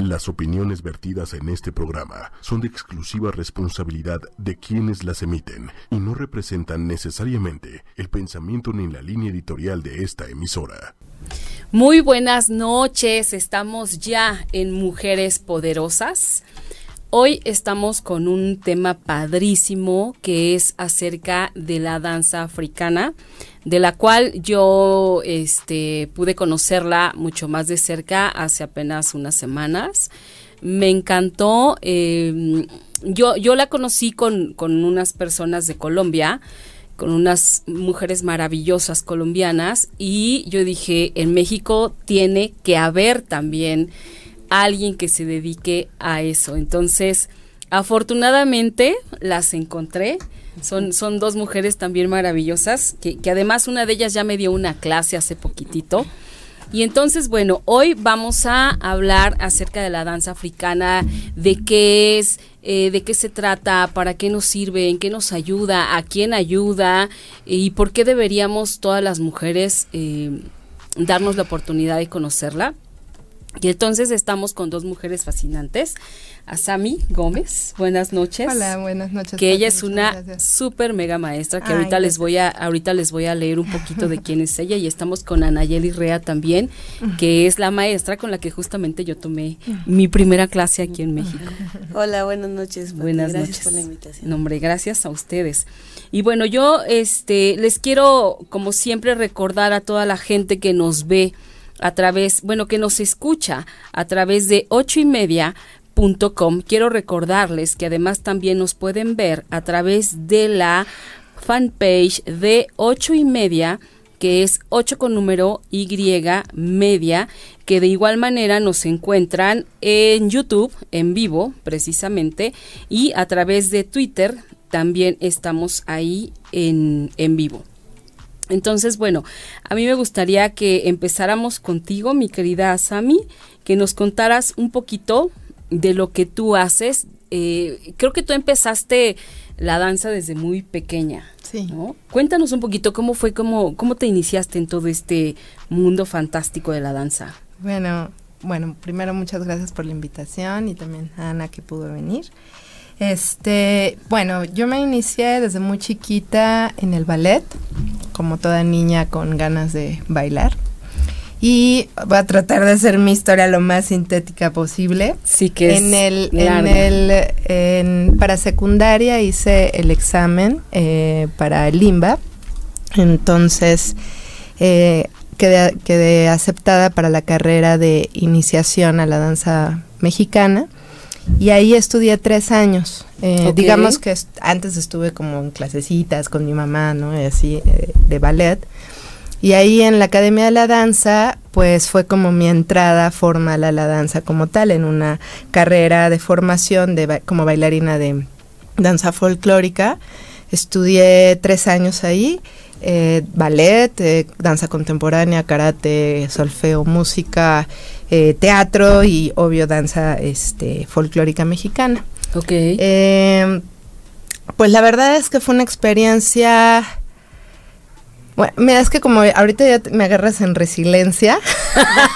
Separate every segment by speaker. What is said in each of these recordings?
Speaker 1: Las opiniones vertidas en este programa son de exclusiva responsabilidad de quienes las emiten y no representan necesariamente el pensamiento ni la línea editorial de esta emisora.
Speaker 2: Muy buenas noches, estamos ya en Mujeres Poderosas. Hoy estamos con un tema padrísimo que es acerca de la danza africana de la cual yo este, pude conocerla mucho más de cerca hace apenas unas semanas. Me encantó. Em, yo, la conocí con, con unas personas de Colombia, con unas mujeres maravillosas colombianas, y yo dije, en México tiene que haber también alguien que se dedique a eso. Entonces, afortunadamente las encontré son, son dos mujeres también maravillosas, que, que además una de ellas ya me dio una clase hace poquitito. Y entonces, bueno, hoy vamos a hablar acerca de la danza africana, de qué es, eh, de qué se trata, para qué nos sirve, en qué nos ayuda, a quién ayuda y por qué deberíamos todas las mujeres eh, darnos la oportunidad de conocerla. Y entonces estamos con dos mujeres fascinantes a Sami Gómez. Buenas noches.
Speaker 3: Hola, buenas noches.
Speaker 2: Que ella es una súper mega maestra que ahorita les voy a ahorita les voy a leer un poquito de quién es ella y estamos con Anayeli Rea también, que es la maestra con la que justamente yo tomé mi primera clase aquí en México.
Speaker 4: Hola, buenas noches.
Speaker 2: Buenas gracias noches. por la invitación. Nombre, gracias a ustedes. Y bueno, yo este les quiero como siempre recordar a toda la gente que nos ve a través, bueno, que nos escucha a través de ocho y media Quiero recordarles que además también nos pueden ver a través de la fanpage de ocho y media que es 8 con número Y media, que de igual manera nos encuentran en YouTube en vivo precisamente y a través de Twitter también estamos ahí en, en vivo. Entonces, bueno, a mí me gustaría que empezáramos contigo, mi querida Sami, que nos contaras un poquito de lo que tú haces. Eh, creo que tú empezaste la danza desde muy pequeña. Sí. Cuéntanos un poquito cómo fue, cómo, cómo te iniciaste en todo este mundo fantástico de la danza.
Speaker 3: Bueno, bueno, primero muchas gracias por la invitación y también a Ana que pudo venir. Este, bueno, yo me inicié desde muy chiquita en el ballet, como toda niña con ganas de bailar. Y voy a tratar de hacer mi historia lo más sintética posible.
Speaker 2: Sí que
Speaker 3: en el, en el para secundaria hice el examen eh, para el limba, entonces eh, quedé, quedé aceptada para la carrera de iniciación a la danza mexicana y ahí estudié tres años. Eh, digamos que antes estuve como en clasecitas con mi mamá, ¿no? así, de ballet. Y ahí en la Academia de la Danza, pues fue como mi entrada formal a la danza como tal, en una carrera de formación de como bailarina de danza folclórica. Estudié tres años ahí, eh, ballet, eh, danza contemporánea, karate, solfeo, música, eh, teatro y obvio danza este, folclórica mexicana.
Speaker 2: Ok.
Speaker 3: pues la verdad es que fue una experiencia bueno, mira, es que como ahorita ya me agarras en resiliencia,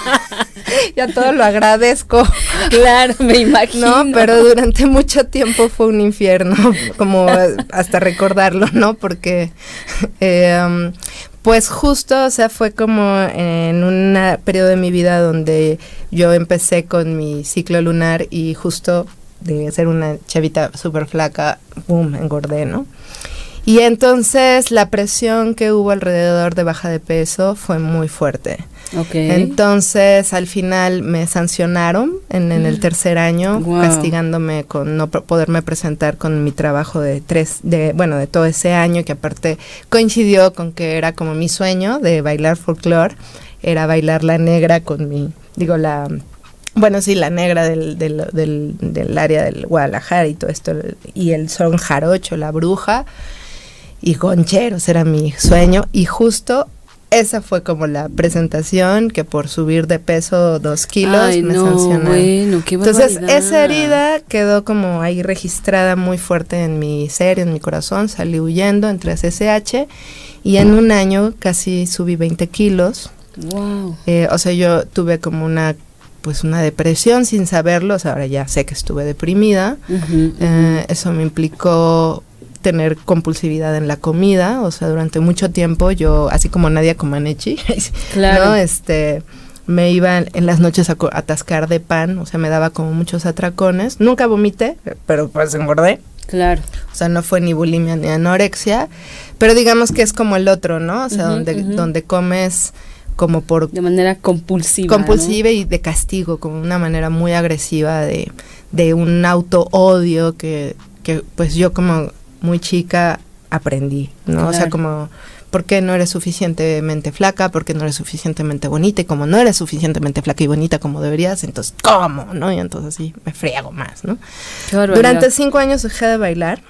Speaker 3: ya todo lo agradezco.
Speaker 2: Claro, me imagino.
Speaker 3: No, pero durante mucho tiempo fue un infierno, como hasta recordarlo, ¿no? Porque, eh, pues justo, o sea, fue como en un periodo de mi vida donde yo empecé con mi ciclo lunar y justo de ser una chavita súper flaca, boom, engordé, ¿no? Y entonces la presión que hubo alrededor de baja de peso fue muy fuerte.
Speaker 2: Okay.
Speaker 3: Entonces al final me sancionaron en, el tercer año, castigándome con no poderme presentar con mi trabajo de tres, de bueno, de todo ese año que aparte coincidió con que era como mi sueño de bailar folclore, era bailar la negra con mi, digo la bueno, sí, la negra del, del, del, del área del Guadalajara y todo esto, y el son jarocho, la bruja y concheros era mi sueño y justo esa fue como la presentación que por subir de peso dos kilos me sancionaron. Entonces esa herida quedó como ahí registrada muy fuerte en mi ser, en mi corazón, salí huyendo, entré a CSH y en un año casi subí 20 kilos.
Speaker 2: Wow.
Speaker 3: Eh, o sea, yo tuve como una pues una depresión sin saberlo, o sea, ahora ya sé que estuve deprimida, eh, eso me implicó tener compulsividad en la comida, o sea, durante mucho tiempo yo, así como Nadia Comaneci, claro. ¿no? Este, me iba en las noches a, atascar de pan, o sea, me daba como muchos atracones. Nunca vomité, pero pues engordé.
Speaker 2: Claro.
Speaker 3: O sea, no fue ni bulimia ni anorexia, pero digamos que es como el otro, ¿no? O sea, donde, donde comes como por...
Speaker 2: De manera compulsiva.
Speaker 3: Compulsiva y de castigo, como una manera muy agresiva de, de un auto odio que, que pues yo como muy chica aprendí, ¿no? O sea, como, ¿por qué no eres suficientemente flaca? ¿Por qué no eres suficientemente bonita? Y como no eres suficientemente flaca y bonita como deberías, entonces, ¿cómo? ¿No? Y entonces sí, me friego más, ¿no? Durante cinco años dejé de bailar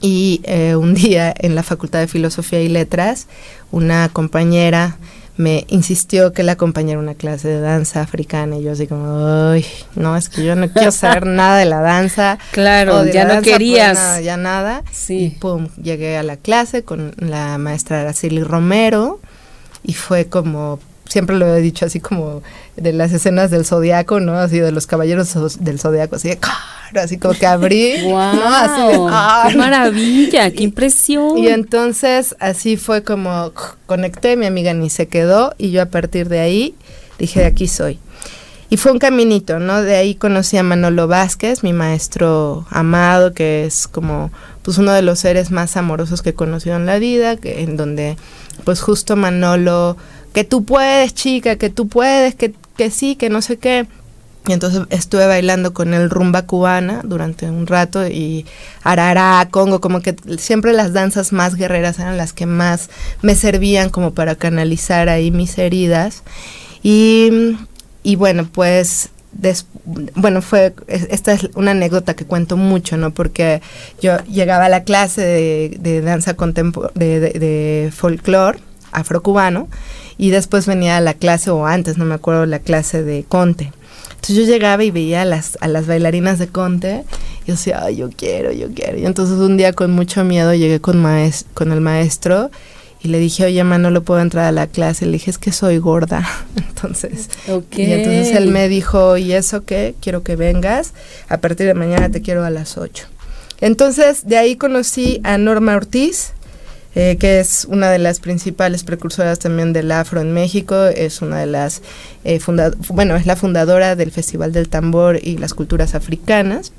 Speaker 3: y eh, un día en la Facultad de Filosofía y Letras, una compañera me insistió que la acompañara una clase de danza africana y yo así como, ay, no, es que yo no quiero saber nada de la danza.
Speaker 2: Claro, ya no pues, querías.
Speaker 3: ya nada. Sí. Y pum, llegué a la clase con la maestra Araceli Romero y fue como, siempre lo he dicho así como de las escenas del zodiaco, ¿no? Así de los caballeros del zodiaco, así de así como que abrí.
Speaker 2: ¡Wow! ¡Qué maravilla! ¡Qué impresión!
Speaker 3: Y entonces así fue como conecté, mi amiga ni se quedó y yo a partir de ahí dije, de aquí soy. Y fue un caminito, ¿no? De ahí conocí a Manolo Vázquez, mi maestro amado, que es como pues uno de los seres más amorosos que he conocido en la vida, que, en donde pues justo Manolo, que tú puedes, chica, que tú puedes, que, que sí, que no sé qué y entonces estuve bailando con el rumba cubana durante un rato y arará, congo, como que siempre las danzas más guerreras eran las que más me servían como para canalizar ahí mis heridas. Y, y bueno, pues bueno, fue, esta es una anécdota que cuento mucho, ¿no? Porque yo llegaba a la clase de, danza de, de, de folclore afrocubano y después venía a la clase, o antes, no me acuerdo, la clase de conte. Entonces yo llegaba y veía a las, a las bailarinas de Conte y yo decía, ay, yo quiero, yo quiero. Y entonces un día con mucho miedo llegué con, maes con el maestro y le dije, oye, ma, no lo puedo entrar a la clase. Le dije, es que soy gorda. entonces, y entonces él me dijo, ¿y eso qué? Quiero que vengas. A partir de mañana te quiero a las 8. Entonces, de ahí conocí a Norma Ortiz, eh, que es una de las principales precursoras también del afro en México, es una de las, eh, bueno, es la fundadora del Festival del Tambor y las Culturas Africanas.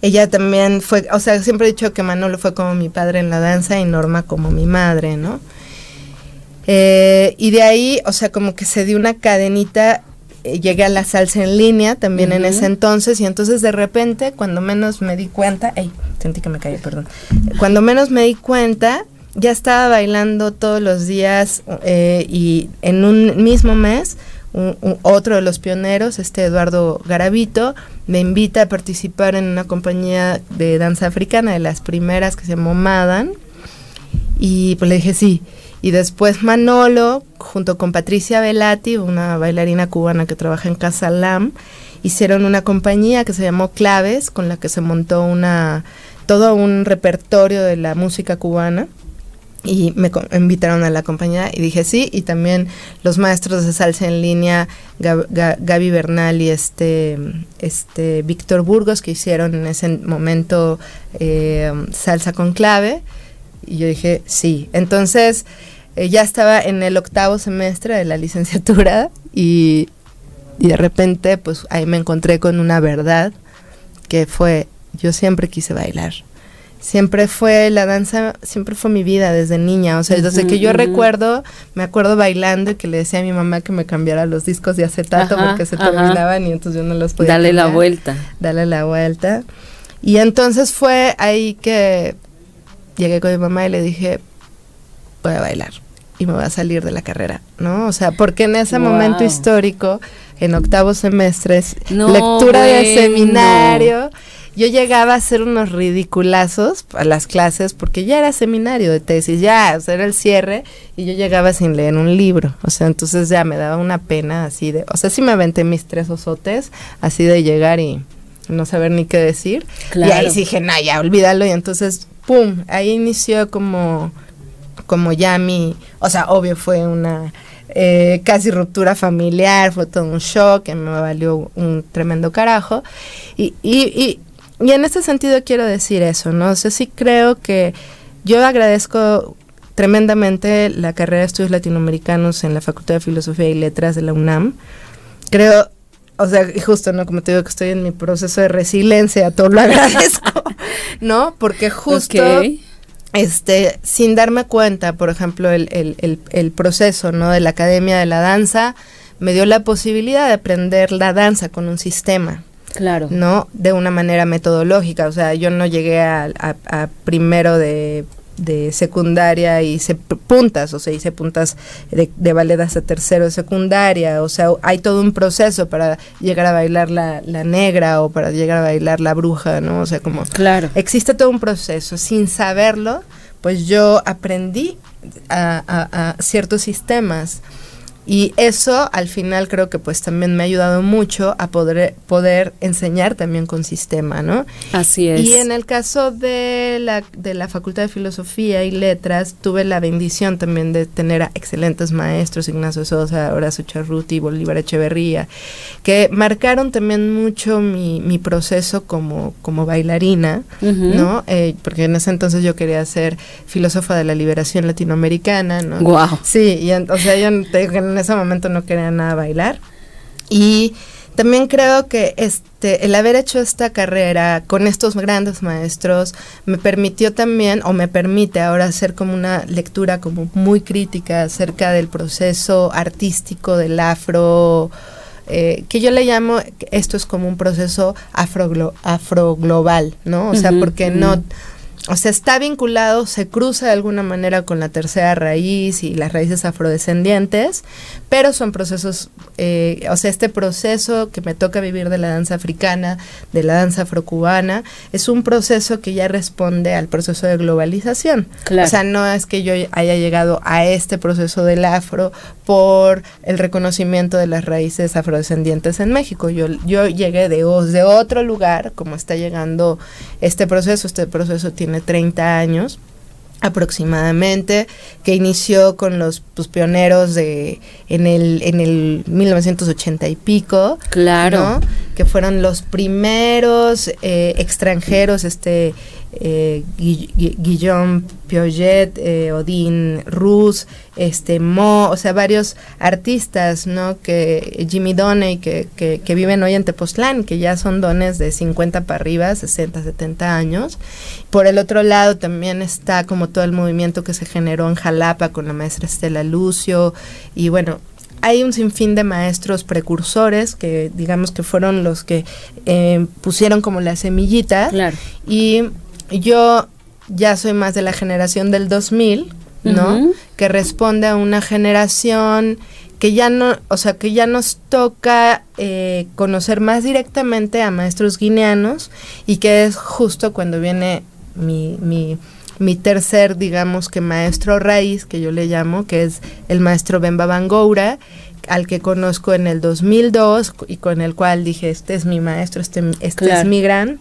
Speaker 3: Ella también fue, o sea, siempre he dicho que Manolo fue como mi padre en la danza y Norma como mi madre, ¿no? Eh, y de ahí, o sea, como que se dio una cadenita llegué a la salsa en línea también en ese entonces y entonces de repente cuando menos me di cuenta, ay, sentí que me caí, perdón, cuando menos me di cuenta ya estaba bailando todos los días eh, y en un mismo mes otro de los pioneros, este Eduardo Garavito, me invita a participar en una compañía de danza africana de las primeras que se llamó Madan. Y pues le dije sí y después Manolo, junto con Patricia Velati, una bailarina cubana que trabaja en Casa Lam, hicieron una compañía que se llamó Claves, con la que se montó una todo un repertorio de la música cubana. Y me invitaron a la compañía y dije sí y también los maestros de salsa en línea Gaby Bernal y este este Víctor Burgos que hicieron en ese momento eh, salsa con clave. Y yo dije sí. Entonces eh, ya estaba en el octavo semestre de la licenciatura y, de repente pues ahí me encontré con una verdad que fue, yo siempre quise bailar. Siempre fue la danza, siempre fue mi vida desde niña. O sea, desde que yo recuerdo, me acuerdo bailando y que le decía a mi mamá que me cambiara los discos de acetato porque se terminaban y entonces yo no los podía.
Speaker 2: Dale la vuelta.
Speaker 3: Dale la vuelta. Y entonces fue ahí que llegué con mi mamá y le dije, voy a bailar y me voy a salir de la carrera, ¿no? O sea, porque en ese momento histórico, en octavo semestre, lectura de seminario, yo llegaba a hacer unos ridiculazos a las clases porque ya era seminario de tesis, ya, o sea, era el cierre y yo llegaba sin leer un libro, o sea, entonces ya me daba una pena así de, o sea, sí me aventé mis tres osotes, así de llegar y no saber ni qué decir. Y ahí dije, no, ya, olvídalo y entonces, ¡pum!, ahí inició como como ya mi, o sea, obvio fue una eh, casi ruptura familiar, fue todo un shock que me valió un tremendo carajo. Y, y, y, en ese sentido quiero decir eso, ¿no? O sea, sí creo que yo agradezco tremendamente la carrera de estudios latinoamericanos en la Facultad de Filosofía y Letras de la UNAM. Creo, o sea, justo, ¿no? Como te digo que estoy en mi proceso de resiliencia, todo lo agradezco, ¿no? Porque justo este, sin darme cuenta, por ejemplo, el, el, el, proceso ¿no? de la Academia de la Danza me dio la posibilidad de aprender la danza con un sistema.
Speaker 2: Claro.
Speaker 3: ¿No? De una manera metodológica. O sea, yo no llegué a primero de de secundaria hice puntas, o sea, hice puntas de, de, ballet hasta tercero de secundaria, o sea, hay todo un proceso para llegar a bailar la, la, negra o para llegar a bailar la bruja, ¿no? O sea, como...
Speaker 2: Claro.
Speaker 3: Existe todo un proceso, sin saberlo, pues yo aprendí a, a ciertos sistemas y eso al final creo que pues también me ha ayudado mucho a poder, poder enseñar también con sistema, ¿no?
Speaker 2: Así es.
Speaker 3: Y en el caso de la, de la Facultad de Filosofía y Letras, tuve la bendición también de tener a excelentes maestros, Ignacio Sosa, Horacio Charruti, Bolívar Echeverría, que marcaron también mucho mi, mi proceso como, como bailarina, ¿no? Eh, porque en ese entonces yo quería ser filósofa de la liberación latinoamericana, ¿no?
Speaker 2: Wow.
Speaker 3: Sí, y o sea, yo en ese momento no quería nada bailar. Y también creo que este el haber hecho esta carrera con estos grandes maestros me permitió también o me permite ahora hacer como una lectura como muy crítica acerca del proceso artístico del afro eh, que yo le llamo esto es como un proceso afro afroglobal, ¿no? O sea, porque no o sea, está vinculado, se cruza de alguna manera con la tercera raíz y las raíces afrodescendientes, pero son procesos, eh, o sea, este proceso que me toca vivir de la danza africana, de la danza afrocubana, es un proceso que ya responde al proceso de globalización. O sea, no es que yo haya llegado a este proceso del afro por el reconocimiento de las raíces afrodescendientes en México. Yo, yo llegué de, de otro lugar, como está llegando este proceso, este proceso tiene 30 años aproximadamente, que inició con los pues, pioneros de en el en el 1980 y pico,
Speaker 2: claro,
Speaker 3: que fueron los primeros eh, extranjeros, este eh, Guillaume Piaget, eh, Odin Rus, este Mo, o sea, varios artistas, ¿no? Que Jimmy Doney, que, que, que, viven hoy en Tepoztlán, que ya son dones de 50 para arriba, 60, 70 años. Por el otro lado también está como todo el movimiento que se generó en Jalapa con la maestra Estela Lucio, y bueno, hay un sinfín de maestros precursores que digamos que fueron los que eh, pusieron como la semillita
Speaker 2: claro.
Speaker 3: y yo ya soy más de la generación del 2000, ¿no? Que responde a una generación que ya no, o sea, que ya nos toca eh, conocer más directamente a maestros guineanos y que es justo cuando viene mi, mi, mi tercer, digamos que maestro raíz, que yo le llamo, que es el maestro Bemba Bangoura, al que conozco en el 2002 y con el cual dije, este es mi maestro, este, este es mi gran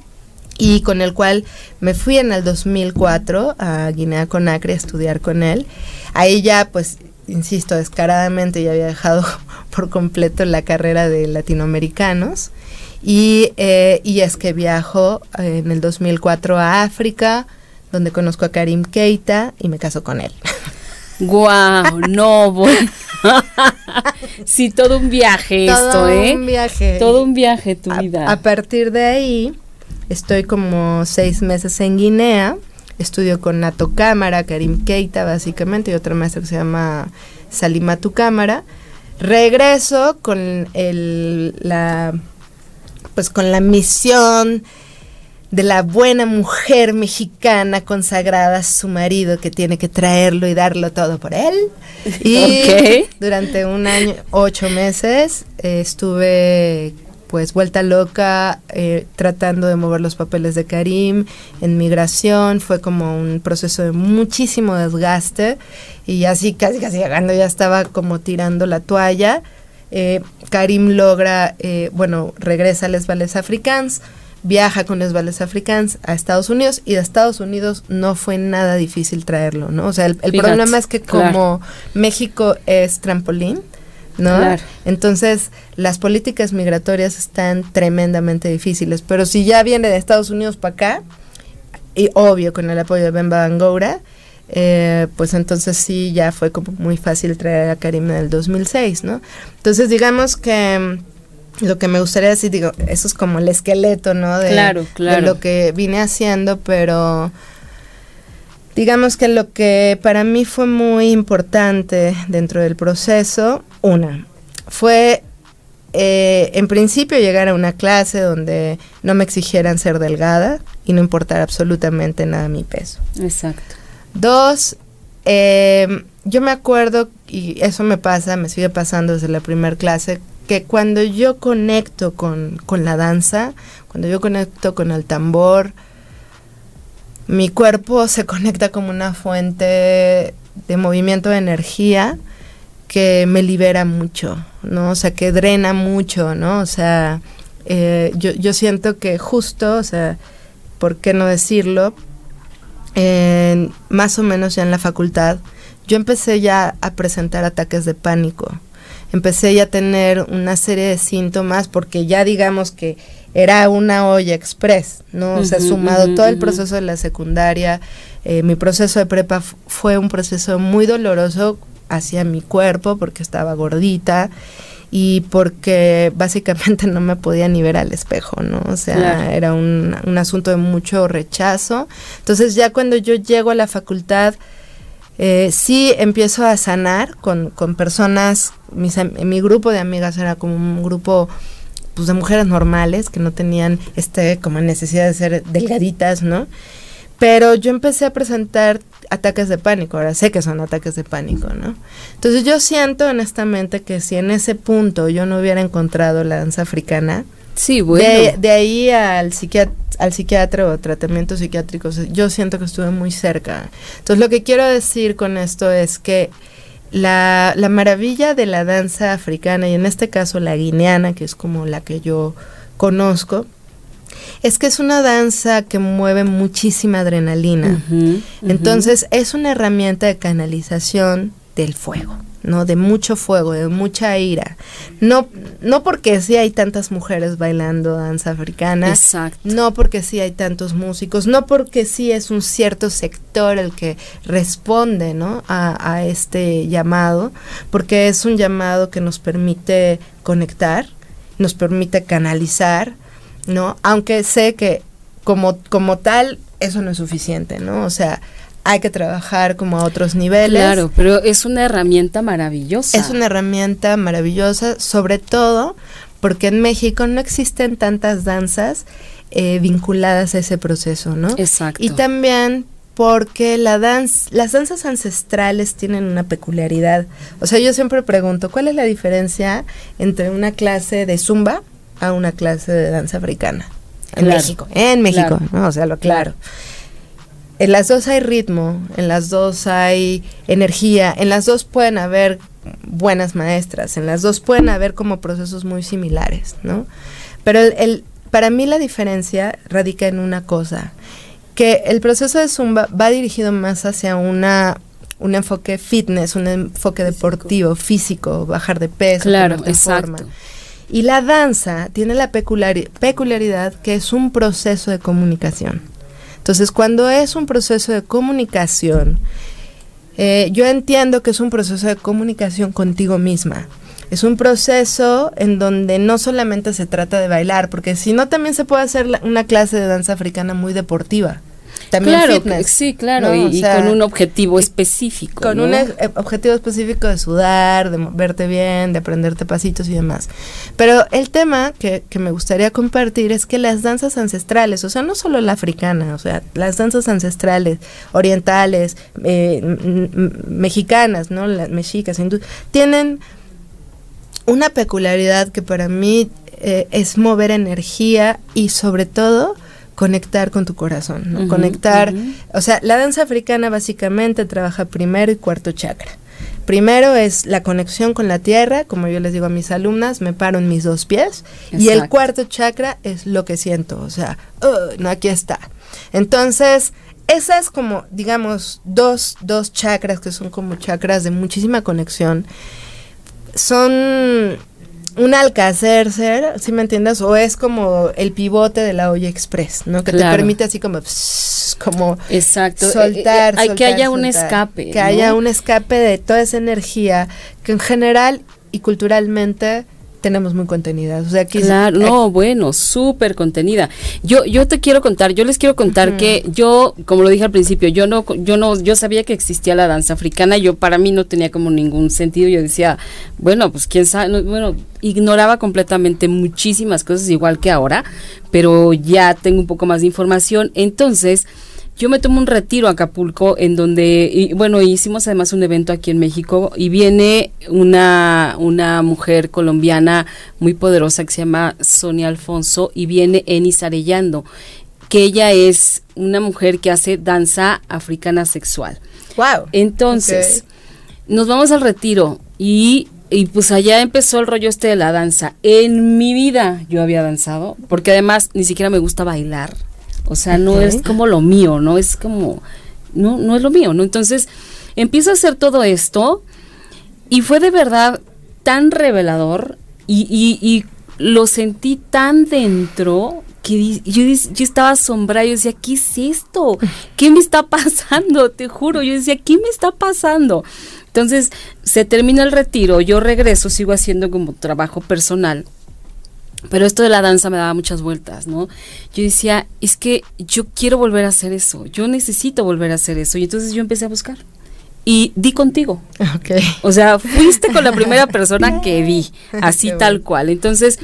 Speaker 3: y con el cual me fui en el 2004 a Guinea Conakry a estudiar con él. Ahí ya, pues, insisto, descaradamente ya había dejado por completo la carrera de latinoamericanos. Y, eh, y es que viajo eh, en el 2004 a África, donde conozco a Karim Keita y me caso con él.
Speaker 2: ¡Guau! no, voy. sí, todo un viaje esto, ¿eh?
Speaker 3: Todo un viaje.
Speaker 2: Todo un viaje tu vida.
Speaker 3: A partir de ahí, Estoy como seis meses en Guinea. Estudio con Nato Cámara, Karim Keita, básicamente, y otra maestra que se llama Salima Tu Cámara. Regreso con el, la, pues con la misión de la buena mujer mexicana consagrada a su marido que tiene que traerlo y darlo todo por él. Y durante un año, ocho meses, estuve pues vuelta loca eh, tratando de mover los papeles de Karim en migración, fue como un proceso de muchísimo desgaste y así casi casi llegando ya estaba como tirando la toalla. Eh, Karim logra, eh, bueno, regresa a Les Vales Africans, viaja con los ballets africanos a Estados Unidos y de Estados Unidos no fue nada difícil traerlo, ¿no? O sea, el, problema es que como México es trampolín, ¿no? Entonces, las políticas migratorias están tremendamente difíciles, pero si ya viene de Estados Unidos para acá, y obvio con el apoyo de Bemba Bangoura, eh, pues entonces sí ya fue como muy fácil traer a Karim en el 2006, ¿no? Entonces digamos que lo que me gustaría decir, digo, eso es como el esqueleto, ¿no? De,
Speaker 2: claro, claro.
Speaker 3: de lo que vine haciendo, pero digamos que lo que para mí fue muy importante dentro del proceso, una, fue eh, en principio llegar a una clase donde no me exigieran ser delgada y no importar absolutamente nada mi peso.
Speaker 2: Exacto.
Speaker 3: Dos, eh, yo me acuerdo, y eso me pasa, me sigue pasando desde la primera clase, que cuando yo conecto con, la danza, cuando yo conecto con el tambor, mi cuerpo se conecta como una fuente de movimiento de energía que me libera mucho, ¿no? O sea, que drena mucho, ¿no? O sea, eh, yo, yo siento que justo, o sea, ¿por qué no decirlo? más o menos ya en la facultad, yo empecé ya a presentar ataques de pánico empecé ya a tener una serie de síntomas porque ya digamos que era una olla express, ¿no? o sea, sumado todo el proceso de la secundaria, eh, mi proceso de prepa fue un proceso muy doloroso hacia mi cuerpo porque estaba gordita y porque básicamente no me podía ni ver al espejo, ¿no? O sea, era un, un asunto de mucho rechazo. Entonces ya cuando yo llego a la facultad, eh, sí empiezo a sanar con, con personas, mi grupo de amigas era como un grupo pues de mujeres normales que no tenían este como necesidad de ser delgaditas, ¿no? Pero yo empecé a presentar ataques de pánico, ahora sé que son ataques de pánico, ¿no? Entonces yo siento honestamente que si en ese punto yo no hubiera encontrado la danza africana,
Speaker 2: Sí, bueno.
Speaker 3: De, ahí al psiquiatra, al psiquiatra o tratamientos psiquiátricos, yo siento que estuve muy cerca. Entonces, lo que quiero decir con esto es que la, la maravilla de la danza africana, y en este caso la guineana, que es como la que yo conozco, es que es una danza que mueve muchísima adrenalina. Entonces, es una herramienta de canalización del fuego. ¿No? De mucho fuego, de mucha ira. No, no porque sí hay tantas mujeres bailando danza africana. No porque sí hay tantos músicos. No porque sí es un cierto sector el que responde, ¿no? A, a este llamado. Porque es un llamado que nos permite conectar, nos permite canalizar, ¿no? Aunque sé que como, como tal, eso no es suficiente, ¿no? O sea, hay que trabajar como a otros niveles.
Speaker 2: Claro, pero es una herramienta maravillosa.
Speaker 3: Es una herramienta maravillosa, sobre todo porque en México no existen tantas danzas eh, vinculadas a ese proceso, ¿no?
Speaker 2: Exacto.
Speaker 3: Y también porque la danza, las danzas ancestrales tienen una peculiaridad. O sea, yo siempre pregunto, ¿cuál es la diferencia entre una clase de zumba a una clase de danza africana? En México, en México, ¿no? O sea, lo claro. En las dos hay ritmo, en las dos hay energía, en las dos pueden haber buenas maestras, en las dos pueden haber como procesos muy similares, ¿no? Pero el, para mí la diferencia radica en una cosa, que el proceso de Zumba va dirigido más hacia una un enfoque fitness, un enfoque deportivo, físico, bajar de peso,
Speaker 2: claro, exacto. Forma.
Speaker 3: Y la danza tiene la peculiaridad que es un proceso de comunicación. Entonces, cuando es un proceso de comunicación, eh, yo entiendo que es un proceso de comunicación contigo misma. Es un proceso en donde no solamente se trata de bailar, porque si no también se puede hacer una clase de danza africana muy deportiva también
Speaker 2: claro,
Speaker 3: fitness.
Speaker 2: Sí, claro, y, con un objetivo específico.
Speaker 3: Con un e, objetivo específico de sudar, de verte bien, de aprenderte pasitos y demás. Pero el tema que, que me gustaría compartir es que las danzas ancestrales, o sea, no solo la africana, o sea, las danzas ancestrales, orientales, eh, mexicanas, ¿no? Las mexicas, hindú, tienen una peculiaridad que para mí eh, es mover energía y sobre todo conectar con tu corazón, ¿no? conectar, o sea, la danza africana básicamente trabaja primero y cuarto chakra. Primero es la conexión con la tierra, como yo les digo a mis alumnas, me paro en mis dos pies. Y el cuarto chakra es lo que siento, o sea, no, aquí está. Entonces, esas como, digamos, dos, dos chakras que son como chakras de muchísima conexión, son un alcacer ser, ¿sí me entiendes? O es como el pivote de la olla express, ¿no? Que te permite así como, como
Speaker 2: Exacto.
Speaker 3: soltar,
Speaker 2: Hay que haya un escape.
Speaker 3: Que haya un escape de toda esa energía que en general y culturalmente tenemos muy contenida. O sea,
Speaker 2: claro, no, bueno, súper contenida. Yo, yo te quiero contar, yo les quiero contar que yo, como lo dije al principio, yo no, yo no, yo sabía que existía la danza africana, yo para mí no tenía como ningún sentido, yo decía, bueno, pues quién sabe, bueno, ignoraba completamente muchísimas cosas igual que ahora, pero ya tengo un poco más de información, entonces yo me tomo un retiro a Acapulco en donde, y, bueno, hicimos además un evento aquí en México y viene una, una mujer colombiana muy poderosa que se llama Sonia Alfonso y viene Enis Arellando, que ella es una mujer que hace danza africana sexual.
Speaker 3: Wow.
Speaker 2: Entonces, nos vamos al retiro y y pues allá empezó el rollo este de la danza. En mi vida yo había danzado, porque además ni siquiera me gusta bailar. O sea, no es como lo mío, no es como, no, no es lo mío, ¿no? Entonces, empiezo a hacer todo esto y fue de verdad tan revelador y, y, lo sentí tan dentro que yo, yo estaba asombrada, yo decía, ¿qué es esto? ¿Qué me está pasando? Te juro, yo decía, ¿qué me está pasando? Entonces, se termina el retiro, yo regreso, sigo haciendo como trabajo personal pero esto de la danza me daba muchas vueltas, ¿no? Yo decía, es que yo quiero volver a hacer eso, yo necesito volver a hacer eso. Y entonces yo empecé a buscar. Y di contigo.
Speaker 3: Okay.
Speaker 2: O sea, fuiste con la primera persona que vi, así tal cual. Entonces,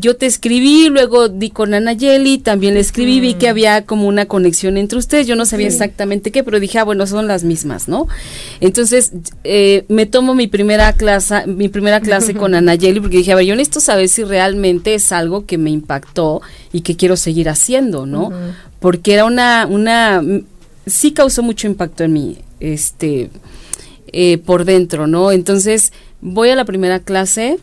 Speaker 2: yo te escribí, luego di con Ana Yeli, también le escribí, vi que había como una conexión entre ustedes, yo no sabía exactamente qué, pero dije, ah, bueno, son las mismas, ¿no? Entonces, eh, me tomo mi primera clase, mi primera clase con Ana Yeli, porque dije, a ver, yo necesito saber si realmente es algo que me impactó y que quiero seguir haciendo, ¿no? Porque era una, una, sí causó mucho impacto en mí, este, eh, por dentro, ¿no? Entonces, voy a la primera clase,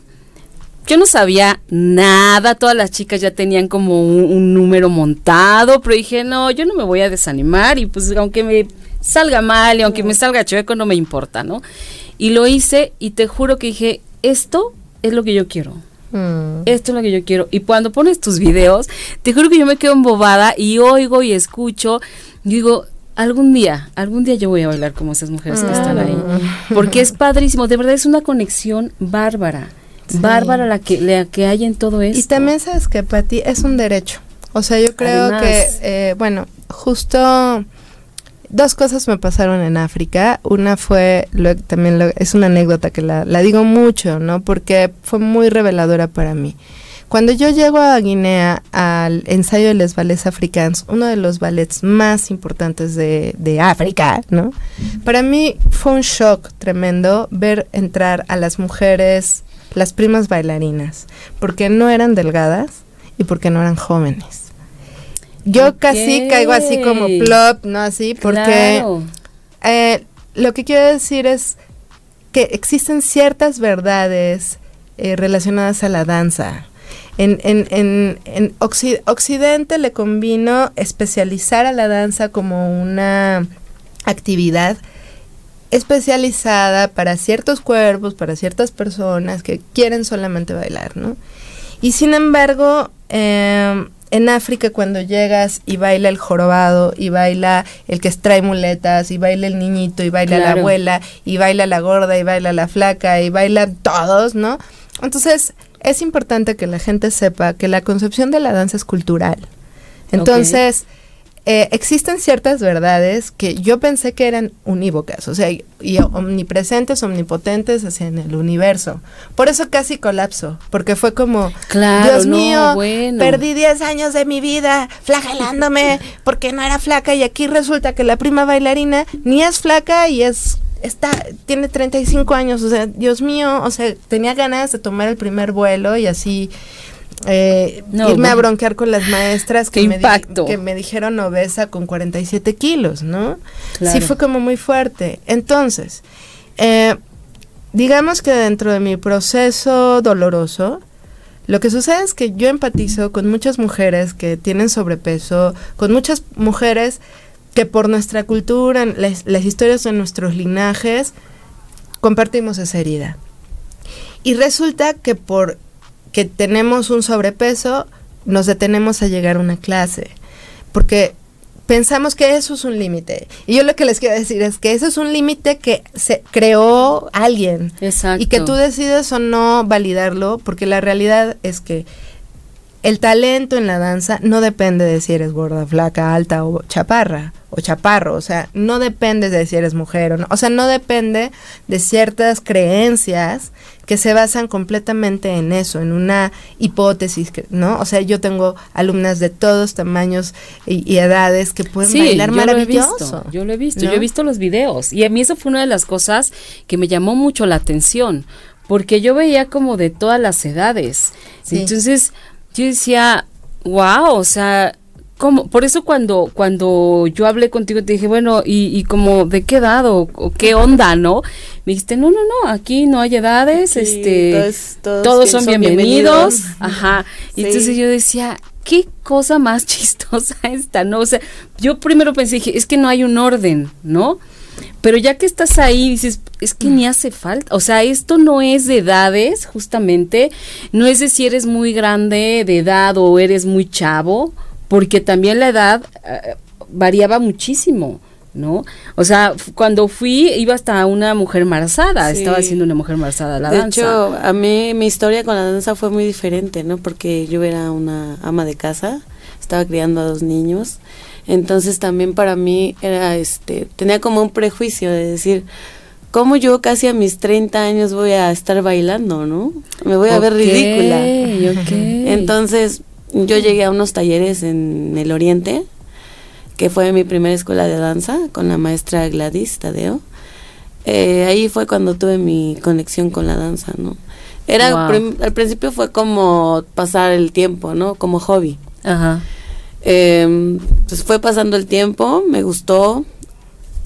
Speaker 2: yo no sabía nada, todas las chicas ya tenían como un, número montado, pero dije, no, yo no me voy a desanimar y pues aunque me salga mal y aunque me salga chueco no me importa, ¿no? Y lo hice y te juro que dije, esto es lo que yo quiero. Mm. Esto es lo que yo quiero. Y cuando pones tus videos, te juro que yo me quedo embobada y oigo y escucho. Y digo, algún día, algún día yo voy a bailar como esas mujeres que están ahí. Porque es padrísimo, de verdad es una conexión bárbara bárbara la que, la que hay en todo esto.
Speaker 3: Y también sabes que para ti es un derecho. O sea, yo creo que, eh, bueno, justo dos cosas me pasaron en África. Una fue, también es una anécdota que la, la, digo mucho, ¿no? Porque fue muy reveladora para mí. Cuando yo llego a Guinea al ensayo de los ballets africanos, uno de los ballets más importantes de, de África, ¿no? Para mí fue un shock tremendo ver entrar a las mujeres las primas bailarinas, porque no eran delgadas y porque no eran jóvenes. Yo casi caigo así como plop, no así, porque eh, lo que quiero decir es que existen ciertas verdades eh, relacionadas a la danza. En, en, en, en Occidente le convino especializar a la danza como una actividad especializada para ciertos cuerpos, para ciertas personas que quieren solamente bailar, ¿no? Y sin embargo, em, en África cuando llegas y baila el jorobado, y baila el que trae muletas, y baila el niñito, y baila la abuela, y baila la gorda, y baila la flaca, y baila todos, ¿no? Entonces, es importante que la gente sepa que la concepción de la danza es cultural. Entonces, eh, existen ciertas verdades que yo pensé que eran unívocas, o sea, y omnipresentes, omnipotentes hacia en el universo. Por eso casi colapso, porque fue como, Dios mío, perdí 10 años de mi vida flagelándome porque no era flaca y aquí resulta que la prima bailarina ni es flaca y es está tiene 35 años, o sea, Dios mío, o sea, tenía ganas de tomar el primer vuelo y así eh, irme a bronquear con las maestras que, me, que me dijeron obesa con 47 kilos, ¿no? Sí fue como muy fuerte. Entonces, eh, digamos que dentro de mi proceso doloroso, lo que sucede es que yo empatizo con muchas mujeres que tienen sobrepeso, con muchas mujeres que por nuestra cultura, las, las historias de nuestros linajes, compartimos esa herida. Y resulta que por que tenemos un sobrepeso, nos detenemos a llegar a una clase. Porque pensamos que eso es un límite. Y yo lo que les quiero decir es que eso es un límite que se creó alguien.
Speaker 2: Exacto.
Speaker 3: Y que tú decides o no validarlo, porque la realidad es que el talento en la danza no depende de si eres gorda, flaca, alta o chaparra o chaparro, o sea, no depende de si eres mujer o no, o sea, no depende de ciertas creencias que se basan completamente en eso, en una hipótesis, ¿no? O sea, yo tengo alumnas de todos tamaños y, edades que pueden bailar maravilloso.
Speaker 2: yo lo he visto, yo he visto los videos y a mí eso fue una de las cosas que me llamó mucho la atención, porque yo veía como de todas las edades. Entonces, yo decía, wow, o sea, ¿cómo? Por eso cuando, cuando yo hablé contigo te dije, bueno, y, y como de qué edad o, qué onda, ¿no? Me dijiste, no, no, no, aquí no hay edades, este, todos, son, bienvenidos. Ajá. Y entonces yo decía, qué cosa más chistosa esta, ¿no? O sea, yo primero pensé, dije, es que no hay un orden, ¿no? Pero ya que estás ahí, dices, es que ni hace falta. O sea, esto no es de edades, justamente. No es de si eres muy grande de edad o eres muy chavo, porque también la edad eh, variaba muchísimo. ¿no? O sea, cuando fui iba hasta una mujer embarazada, estaba siendo una mujer embarazada la
Speaker 4: de
Speaker 2: danza.
Speaker 4: De hecho, a mí mi historia con la danza fue muy diferente, ¿no? Porque yo era una ama de casa, estaba criando a dos niños entonces también para mí era este tenía como un prejuicio de decir ¿Cómo yo casi a mis 30 años voy a estar bailando, no? Me voy a ver ridícula. Entonces, yo llegué a unos talleres en el Oriente, que fue mi primera escuela de danza con la maestra Gladys Tadeo. Eh, ahí fue cuando tuve mi conexión con la danza, ¿no? Era al principio fue como pasar el tiempo, ¿no? Como hobby. Ajá. Eh, pues fue pasando el tiempo, me gustó.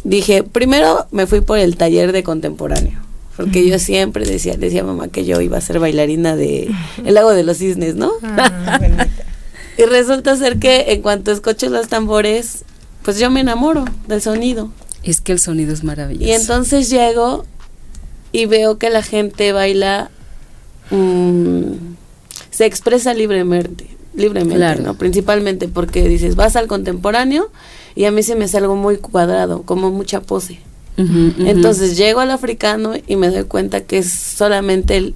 Speaker 4: Dije, primero me fui por el taller de contemporáneo, porque yo siempre decía, decía mamá que yo iba a ser bailarina de El Lago de los Cisnes, ¿no? Ah, y resulta ser que en cuanto escucho los tambores, pues yo me enamoro del sonido.
Speaker 2: Es que el sonido es maravilloso.
Speaker 4: Y entonces llego y veo que la gente baila, mm, se expresa libremente libremente, ¿no? Principalmente porque dices, vas al contemporáneo y a mí se me hace algo muy cuadrado, como mucha pose. Entonces llego al africano y me doy cuenta que es solamente el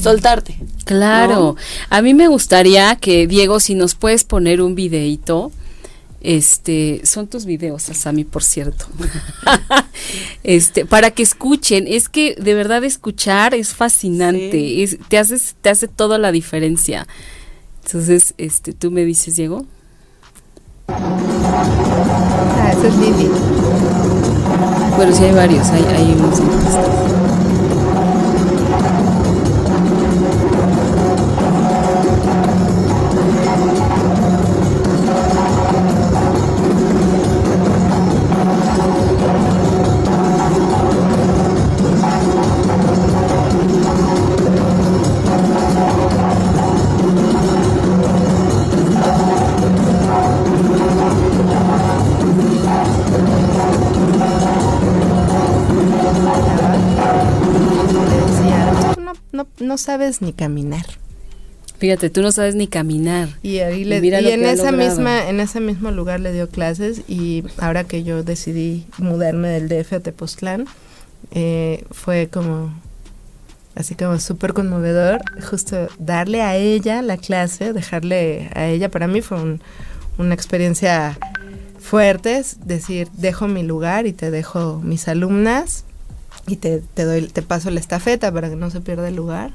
Speaker 4: soltarte.
Speaker 2: Claro. A mí me gustaría que Diego, si nos puedes poner un videito, este, son tus videos, Asami, por cierto. este, para que escuchen, es que de verdad escuchar es fascinante, te haces, te hace toda la diferencia. Entonces, este, tú me dices, Diego.
Speaker 3: Ah, ese es Lili.
Speaker 2: Bueno, sí hay varios, hay, hay unos
Speaker 3: no sabes ni caminar.
Speaker 2: Fíjate, tú no sabes ni caminar.
Speaker 3: Y ahí le y, en esa misma en ese mismo lugar le dio clases y ahora que yo decidí mudarme del DF a Tepoztlán eh, fue como así como súper conmovedor justo darle a ella la clase, dejarle a ella para mí fue una experiencia fuerte, es decir, dejo mi lugar y te dejo mis alumnas y te, te, doy, te paso la estafeta para que no se pierda el lugar.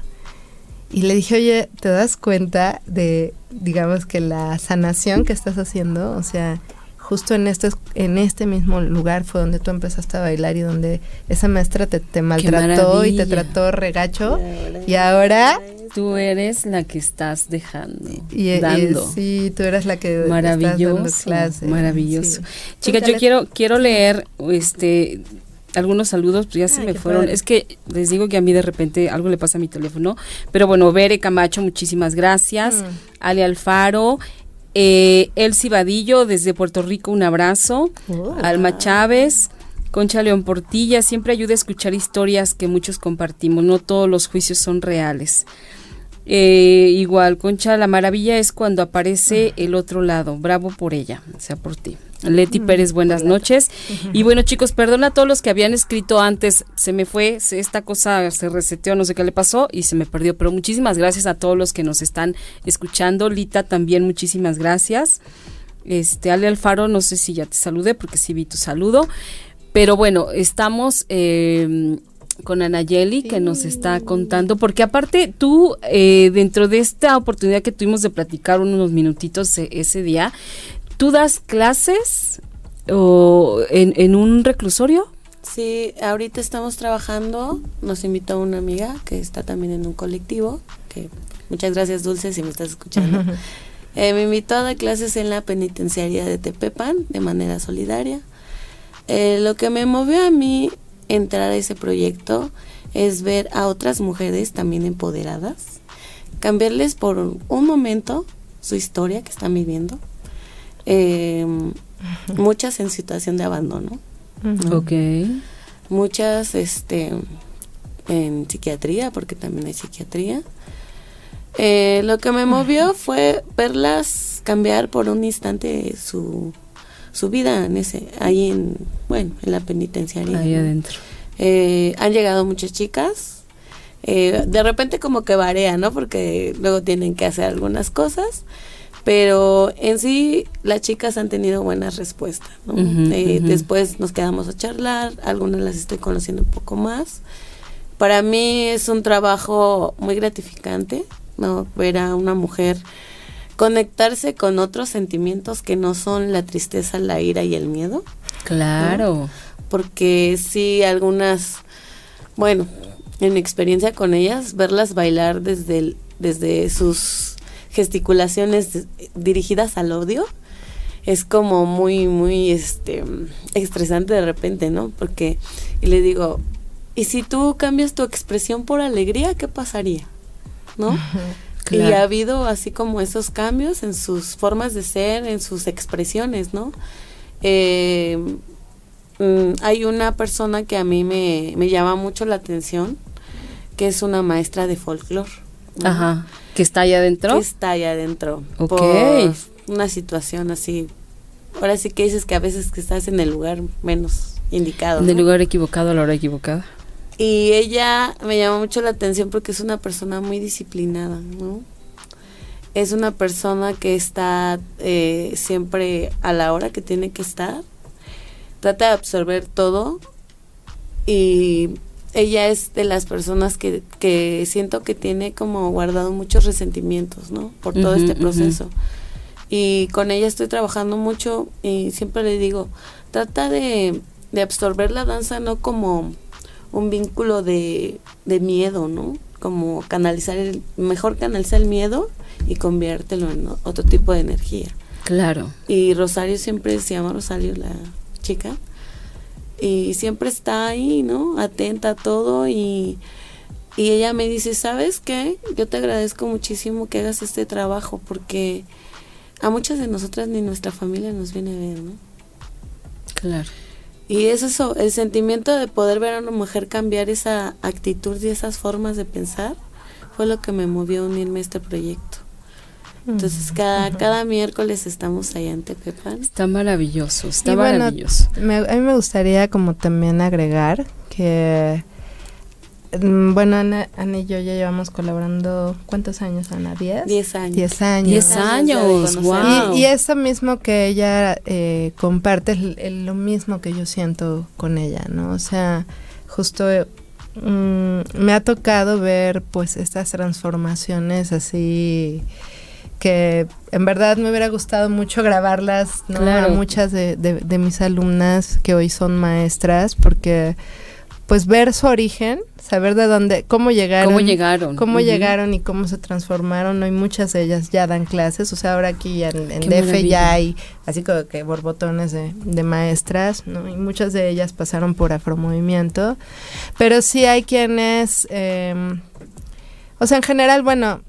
Speaker 3: Y le dije, oye, ¿te das cuenta de, digamos, que la sanación que estás haciendo? O sea, justo en este, en este mismo lugar fue donde tú empezaste a bailar y donde esa maestra te, te maltrató y te trató regacho. Y ahora...
Speaker 2: Tú eres la que estás dejando, y, dando.
Speaker 3: sí, tú eres la que
Speaker 2: maravilloso,
Speaker 3: estás dando clase.
Speaker 2: Maravilloso. Chicas, yo quiero quiero leer este algunos saludos, pues ya se me fueron. Es que les digo que a mí de repente algo le pasa a mi teléfono. Pero bueno, Bere Camacho, muchísimas gracias. Mm. Ale Alfaro. Eh, Elsie Vadillo desde Puerto Rico, un abrazo. Oh. Alma Chávez. Concha León Portilla, siempre ayuda a escuchar historias que muchos compartimos, no todos los juicios son reales. Eh, igual, Concha, la maravilla es cuando aparece el otro lado, bravo por ella, o sea, por ti. Leti Pérez, buenas noches. Y bueno, chicos, perdón a todos los que habían escrito antes, se me fue, esta cosa se reseteó, no sé qué le pasó y se me perdió, pero muchísimas gracias a todos los que nos están escuchando. Lita también, muchísimas gracias. Este, Ale Alfaro, no sé si ya te saludé porque sí vi tu saludo. Pero bueno, estamos eh, con Anayeli que nos está contando, porque aparte tú, eh, dentro de esta oportunidad que tuvimos de platicar unos minutitos e, ese día, ¿tú das clases o en, un reclusorio?
Speaker 4: Sí, ahorita estamos trabajando, nos invitó una amiga que está también en un colectivo, que muchas gracias Dulce si me estás escuchando. Eh, me invitó a dar clases en la penitenciaria de Tepepan de manera solidaria. Eh, lo que me movió a mí entrar a ese proyecto es ver a otras mujeres también empoderadas, cambiarles por un momento su historia que están viviendo, eh, muchas en situación de abandono,
Speaker 2: ok,
Speaker 4: muchas este en psiquiatría porque también hay psiquiatría. Eh, lo que me movió fue verlas cambiar por un instante su su vida en ese, ahí en, bueno, en la penitenciaria.
Speaker 2: Ahí adentro.
Speaker 4: Eh, han llegado muchas chicas. Eh, de repente como que varía, ¿no? Porque luego tienen que hacer algunas cosas. Pero en sí las chicas han tenido buenas respuestas. ¿no? Eh, después nos quedamos a charlar, algunas las estoy conociendo un poco más. Para mí es un trabajo muy gratificante, ¿no? Ver a una mujer conectarse con otros sentimientos que no son la tristeza, la ira y el miedo.
Speaker 2: Claro.
Speaker 4: Porque sí, algunas, bueno, en experiencia con ellas, verlas bailar desde, desde sus gesticulaciones dirigidas al odio, es como muy, muy este, estresante de repente, ¿no? Porque, y le digo, ¿y si tú cambias tu expresión por alegría, qué pasaría? ¿No? Y ha habido así como esos cambios en sus formas de ser, en sus expresiones, ¿no? Eh, mm, hay una persona que a mí me, llama mucho la atención, que es una maestra de folclore.
Speaker 2: Ajá. ¿Que está allá adentro?
Speaker 4: Que está allá adentro.
Speaker 2: Ok.
Speaker 4: Por una situación así. Ahora sí que dices que a veces que estás en el lugar menos indicado.
Speaker 2: En el lugar equivocado a la hora equivocada.
Speaker 4: Y ella me llama mucho la atención porque es una persona muy disciplinada, ¿no? Es una persona que está eh, siempre a la hora que tiene que estar, trata de absorber todo y ella es de las personas que, que siento que tiene como guardado muchos resentimientos, ¿no? Por todo este proceso. Y con ella estoy trabajando mucho y siempre le digo, trata de, de absorber la danza no como un vínculo de, de miedo, ¿no? Como canalizar, el, mejor canalizar el miedo y conviértelo en otro tipo de energía.
Speaker 2: Claro.
Speaker 4: Y Rosario siempre se llama Rosario la chica y siempre está ahí, ¿no? Atenta a todo y, y ella me dice, ¿sabes qué? Yo te agradezco muchísimo que hagas este trabajo porque a muchas de nosotras ni nuestra familia nos viene a ver, ¿no?
Speaker 2: Claro.
Speaker 4: Y es eso, el sentimiento de poder ver a una mujer cambiar esa actitud y esas formas de pensar fue lo que me movió a unirme a este proyecto. Entonces cada, cada miércoles estamos allá en Tepepan.
Speaker 2: Está maravilloso, está maravilloso.
Speaker 3: a mí me gustaría como también agregar que Mm, bueno, Ana, y yo ya llevamos colaborando, ¿cuántos años, Ana? ¿Diez?
Speaker 4: Diez años.
Speaker 3: Diez años.
Speaker 2: Diez años, wow.
Speaker 3: Y, eso mismo que ella eh, comparte es lo mismo que yo siento con ella, ¿no? O sea, justo mm, me ha tocado ver pues estas transformaciones así que en verdad me hubiera gustado mucho grabarlas, ¿no? A muchas de, de mis alumnas que hoy son maestras, porque pues ver su origen, saber de dónde, cómo llegaron,
Speaker 2: cómo llegaron,
Speaker 3: cómo llegaron y cómo se transformaron. Hoy muchas de ellas ya dan clases, o sea, ahora aquí en, en DF ya hay así como que borbotones de, de, maestras, ¿no? Y muchas de ellas pasaron por afromovimiento, pero sí hay quienes, eh, o sea, en general, bueno,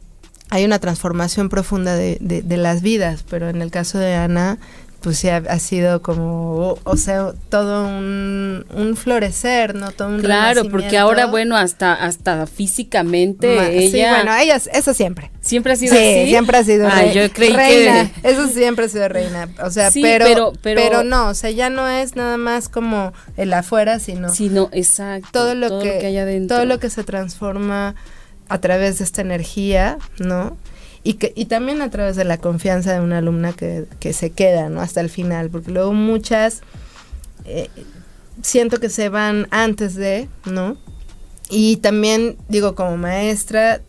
Speaker 3: hay una transformación profunda de, de, de las vidas, pero en el caso de Ana, pues sí ha, sido como, o, sea, todo un, un, florecer, ¿no? Todo un
Speaker 2: Claro, porque ahora, bueno, hasta hasta físicamente ella...
Speaker 3: Sí, bueno, ella, eso siempre.
Speaker 2: ¿Siempre ha sido
Speaker 3: sí,
Speaker 2: así?
Speaker 3: siempre ha sido
Speaker 2: yo creí
Speaker 3: reina. Eso siempre ha sido reina. O sea, pero, pero, pero, no, o sea, ya no es nada más como el afuera, sino...
Speaker 2: Sino, exacto.
Speaker 3: Todo lo,
Speaker 2: todo
Speaker 3: que,
Speaker 2: lo que hay adentro.
Speaker 3: Todo lo que se transforma a través de esta energía, ¿no? Y, que, y también a través de la confianza de una alumna que, que se queda, ¿no? Hasta el final, porque luego muchas eh, siento que se van antes de, ¿no? Y también, digo, como maestra,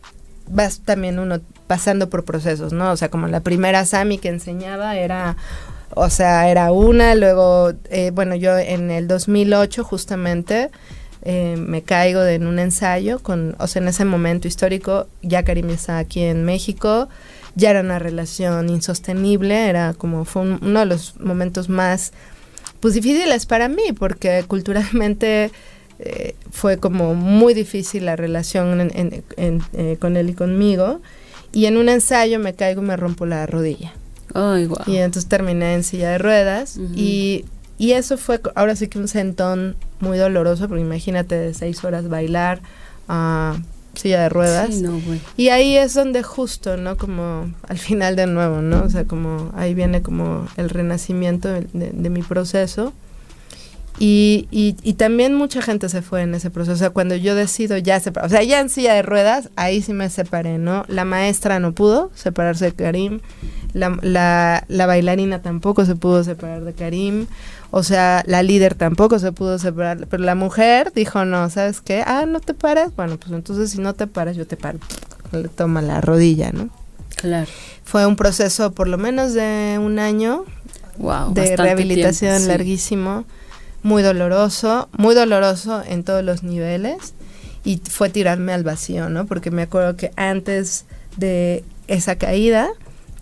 Speaker 3: vas también uno pasando por procesos, ¿no? O sea, como la primera Sami que enseñaba era, o sea, era una, luego, eh, bueno, yo en el 2008 justamente eh, me caigo de, en un ensayo con, o sea, en ese momento histórico, ya Karim está aquí en México, ya era una relación insostenible, era como, fue un, uno de los momentos más, pues difíciles para mí, porque culturalmente eh, fue como muy difícil la relación en, en, en, eh, con él y conmigo, y en un ensayo me caigo y me rompo la rodilla.
Speaker 2: Wow.
Speaker 3: Y entonces terminé en silla de ruedas, uh -huh. y y eso fue ahora sí que un sentón muy doloroso, porque imagínate de seis horas bailar a uh, silla de ruedas.
Speaker 2: Sí, no.
Speaker 3: Y ahí es donde justo, ¿no? Como al final de nuevo, ¿no? O sea, como ahí viene como el renacimiento de, de, de mi proceso. Y, y, y, también mucha gente se fue en ese proceso. O sea, cuando yo decido ya separar, o sea, ya en silla de ruedas, ahí sí me separé, ¿no? La maestra no pudo separarse de Karim, la, la, la bailarina tampoco se pudo separar de Karim, o sea, la líder tampoco se pudo separar, pero la mujer dijo, no, ¿sabes qué? Ah, ¿no te paras? Bueno, pues entonces si no te paras, yo te paro. Le toma la rodilla, ¿no?
Speaker 2: Claro.
Speaker 3: Fue un proceso por lo menos de un año
Speaker 2: wow,
Speaker 3: de rehabilitación
Speaker 2: tiempo, sí.
Speaker 3: larguísimo muy doloroso, muy doloroso en todos los niveles y fue tirarme al vacío, ¿no? Porque me acuerdo que antes de esa caída,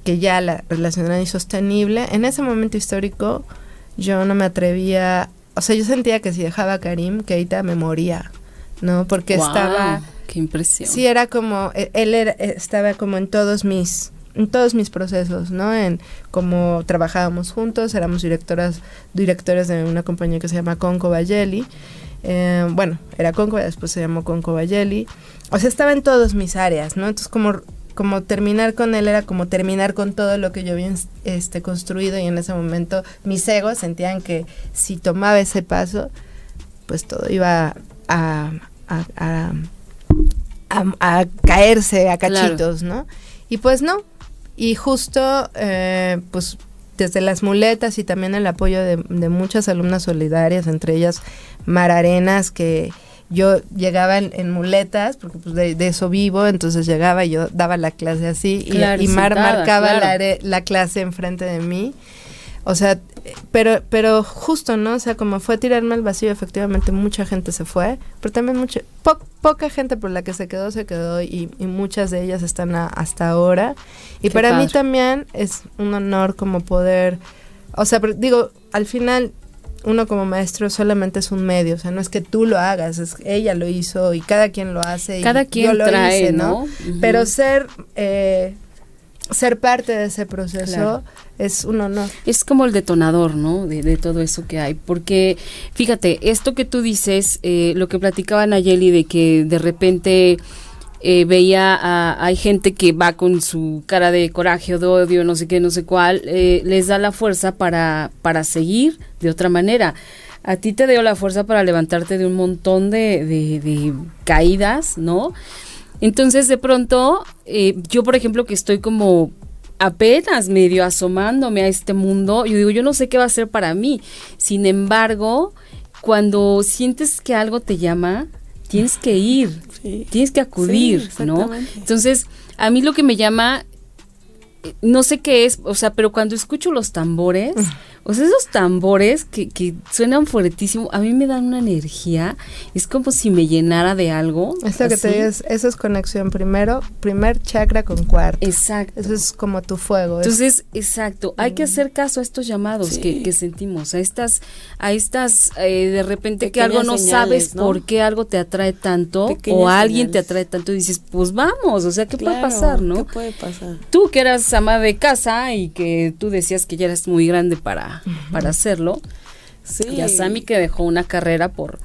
Speaker 3: que ya la relación era insostenible, en ese momento histórico yo no me atrevía, o sea, yo sentía que si dejaba a Karim, Keita me moría, ¿no? Porque
Speaker 2: wow,
Speaker 3: estaba...
Speaker 2: Qué impresión.
Speaker 3: Sí, era como, él era, estaba como en todos mis en todos mis procesos, ¿no? En cómo trabajábamos juntos, éramos directoras, directores de una compañía que se llama Conco Bayeli. Eh, bueno, era Conco, después se llamó Conco Bayeli. O sea, estaba en todas mis áreas, ¿no? Entonces, como, como terminar con él era como terminar con todo lo que yo había este, construido y en ese momento mis egos sentían que si tomaba ese paso, pues todo iba a, a, a, a caerse a cachitos, claro. ¿no? Y pues no, y justo, eh, pues desde las muletas y también el apoyo de, de, muchas alumnas solidarias, entre ellas Mar Arenas, que yo llegaba en, en muletas, porque pues de, de, eso vivo, entonces llegaba y yo daba la clase así, y, y, Mar marcaba
Speaker 2: claro.
Speaker 3: la, la clase enfrente de mí. O sea, pero, pero justo, ¿no? O sea, como fue tirarme al vacío, efectivamente mucha gente se fue, pero también mucha, po poca gente por la que se quedó, se quedó y, y muchas de ellas están a, hasta ahora. Y Qué para padre. mí también es un honor como poder, o sea, digo, al final uno como maestro solamente es un medio, o sea, no es que tú lo hagas, es ella lo hizo y cada quien lo hace.
Speaker 2: Cada
Speaker 3: y
Speaker 2: quien
Speaker 3: yo lo
Speaker 2: trae,
Speaker 3: hice,
Speaker 2: ¿no?
Speaker 3: ¿no? Uh -huh. Pero ser... Eh, ser parte de ese proceso
Speaker 2: Claro.
Speaker 3: es un honor.
Speaker 2: Es como el detonador, ¿no? De, de todo eso que hay. Porque, fíjate, esto que tú dices, eh, lo que platicaba Nayeli de que de repente eh, veía a, hay gente que va con su cara de coraje o de odio, no sé qué, no sé cuál, eh, les da la fuerza para, para seguir de otra manera. A ti te dio la fuerza para levantarte de un montón de, de, de caídas, ¿no? Entonces, de pronto, eh, yo, por ejemplo, que estoy como apenas medio asomándome a este mundo, yo digo, yo no sé qué va a ser para mí. Sin embargo, cuando sientes que algo te llama, tienes que ir, sí. tienes que acudir,
Speaker 4: sí,
Speaker 2: ¿no? Entonces, a mí lo que me llama no sé qué es, o sea, pero cuando escucho los tambores, o sea, esos tambores que, que suenan fuertísimo, a mí me dan una energía, es como si me llenara de algo.
Speaker 3: Esto que te digas, eso es conexión primero, primer chakra con cuarto.
Speaker 2: Exacto.
Speaker 3: Eso es como tu fuego.
Speaker 2: Entonces, exacto, hay que hacer caso a estos llamados que, sentimos, a estas, a estas, eh, de repente que algo no sabes por qué algo te atrae tanto o alguien te atrae tanto y dices, pues vamos, o sea, ¿qué puede pasar, no?
Speaker 4: ¿Qué puede pasar?
Speaker 2: Tú que eras ama de casa y que tú decías que ya eras muy grande para, para hacerlo, sí. y a Sammy que dejó una carrera por,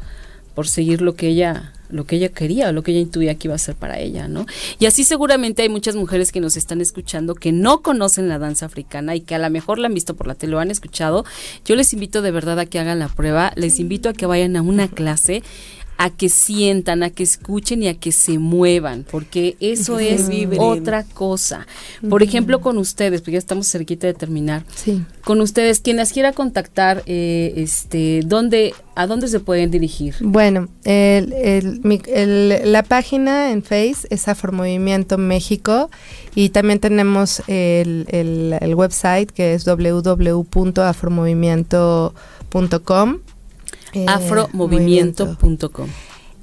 Speaker 2: por seguir lo que ella lo que ella quería, lo que ella intuía que iba a ser para ella, ¿no? Y así seguramente hay muchas mujeres que nos están escuchando que no conocen la danza africana y que a lo mejor la han visto por la tele, lo han escuchado. Yo les invito de verdad a que hagan la prueba, les invito a que vayan a una clase a que sientan, a que escuchen y a que se muevan, porque eso es otra cosa. Por ejemplo, con ustedes, porque ya estamos cerquita de terminar.
Speaker 3: Sí.
Speaker 2: Con ustedes, quienes quiera contactar, eh, este, ¿dónde, ¿a dónde se pueden dirigir?
Speaker 3: Bueno, la página en Face es Afromovimiento México y también tenemos el, el website que es www.afromovimiento.com
Speaker 2: eh, afromovimiento.com.